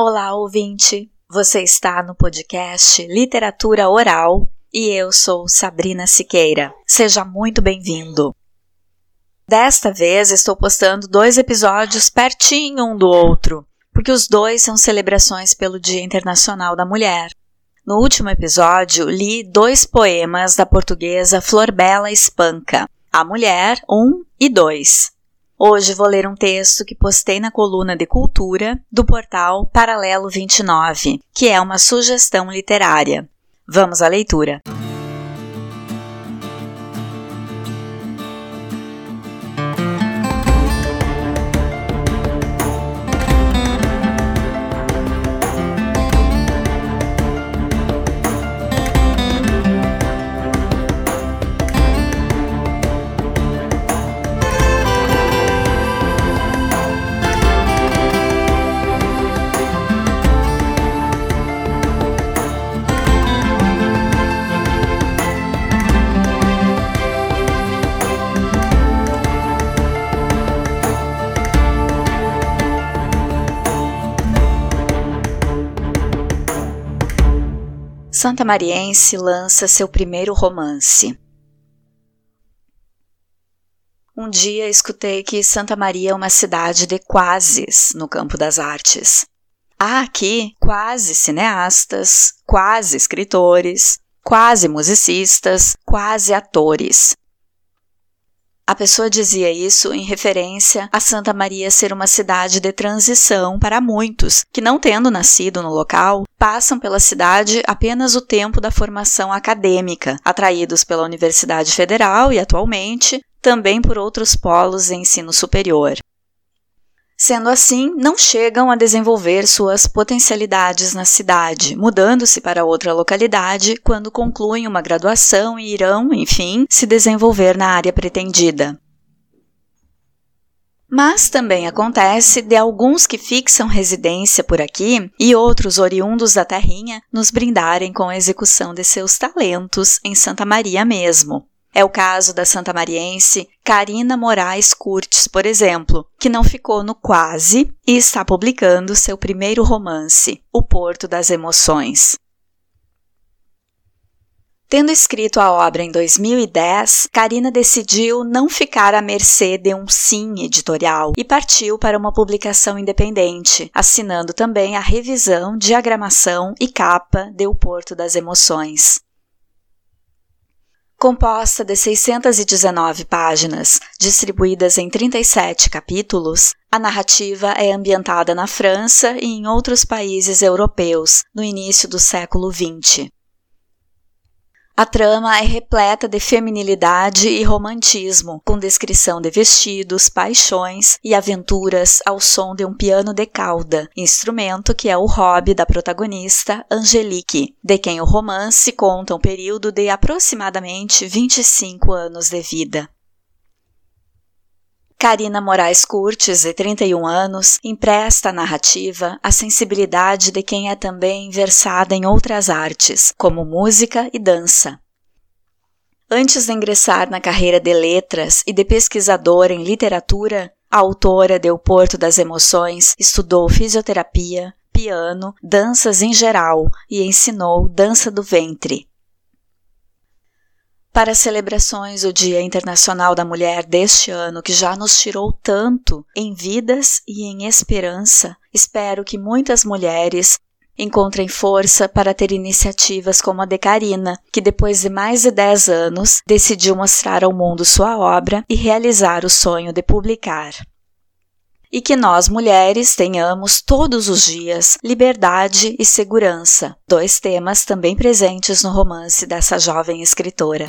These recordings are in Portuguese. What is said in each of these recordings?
Olá, ouvinte! Você está no podcast Literatura Oral e eu sou Sabrina Siqueira. Seja muito bem-vindo! Desta vez estou postando dois episódios pertinho um do outro, porque os dois são celebrações pelo Dia Internacional da Mulher. No último episódio, li dois poemas da portuguesa Florbela Espanca, A Mulher 1 e 2. Hoje vou ler um texto que postei na coluna de cultura do portal Paralelo 29, que é uma sugestão literária. Vamos à leitura. Santa Mariense lança seu primeiro romance. Um dia escutei que Santa Maria é uma cidade de quases no campo das artes. Há aqui quase cineastas, quase escritores, quase musicistas, quase atores. A pessoa dizia isso em referência a Santa Maria ser uma cidade de transição para muitos que, não tendo nascido no local, passam pela cidade apenas o tempo da formação acadêmica, atraídos pela Universidade Federal e, atualmente, também por outros polos de ensino superior. Sendo assim, não chegam a desenvolver suas potencialidades na cidade, mudando-se para outra localidade quando concluem uma graduação e irão, enfim, se desenvolver na área pretendida. Mas também acontece de alguns que fixam residência por aqui e outros oriundos da terrinha nos brindarem com a execução de seus talentos em Santa Maria mesmo. É o caso da Santa Mariense Karina Moraes Curtis, por exemplo, que não ficou no quase e está publicando seu primeiro romance, O Porto das Emoções. Tendo escrito a obra em 2010, Karina decidiu não ficar à mercê de um sim editorial e partiu para uma publicação independente, assinando também a revisão, diagramação e capa de O Porto das Emoções. Composta de 619 páginas, distribuídas em 37 capítulos, a narrativa é ambientada na França e em outros países europeus no início do século XX. A trama é repleta de feminilidade e romantismo, com descrição de vestidos, paixões e aventuras ao som de um piano de cauda, instrumento que é o hobby da protagonista Angelique, de quem o romance conta um período de aproximadamente 25 anos de vida. Karina Moraes Curtis, de 31 anos, empresta à narrativa a sensibilidade de quem é também versada em outras artes, como música e dança. Antes de ingressar na carreira de letras e de pesquisadora em literatura, a autora de O Porto das Emoções estudou fisioterapia, piano, danças em geral e ensinou dança do ventre. Para as celebrações do Dia Internacional da Mulher deste ano, que já nos tirou tanto em vidas e em esperança, espero que muitas mulheres encontrem força para ter iniciativas como a de Karina, que depois de mais de 10 anos decidiu mostrar ao mundo sua obra e realizar o sonho de publicar e que nós mulheres tenhamos todos os dias liberdade e segurança, dois temas também presentes no romance dessa jovem escritora.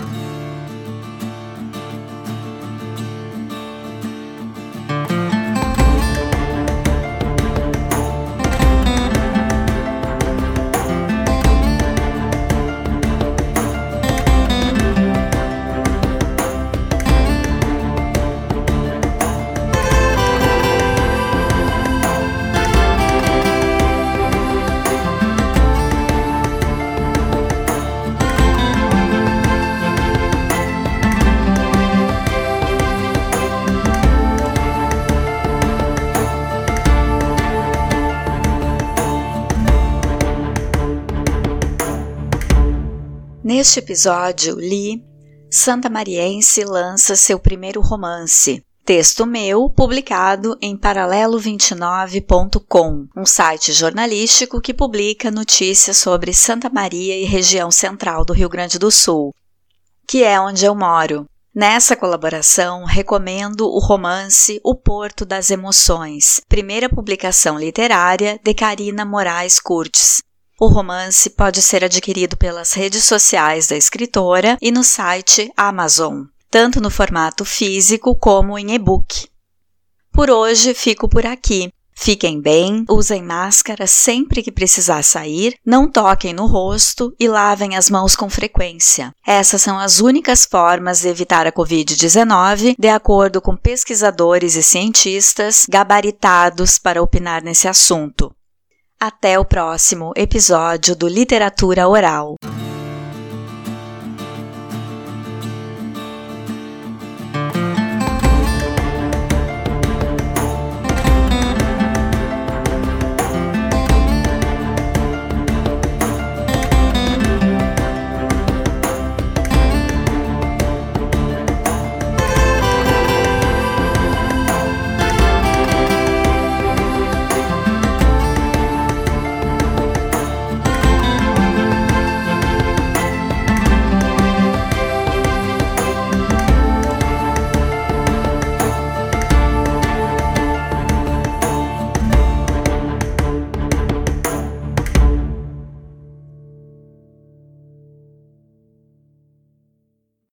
Neste episódio, li Santa Mariense lança seu primeiro romance. Texto meu, publicado em paralelo29.com, um site jornalístico que publica notícias sobre Santa Maria e região central do Rio Grande do Sul, que é onde eu moro. Nessa colaboração, recomendo o romance O Porto das Emoções, primeira publicação literária de Karina Moraes Curtis, o romance pode ser adquirido pelas redes sociais da escritora e no site Amazon, tanto no formato físico como em e-book. Por hoje fico por aqui. Fiquem bem, usem máscara sempre que precisar sair, não toquem no rosto e lavem as mãos com frequência. Essas são as únicas formas de evitar a Covid-19, de acordo com pesquisadores e cientistas gabaritados para opinar nesse assunto. Até o próximo episódio do Literatura Oral.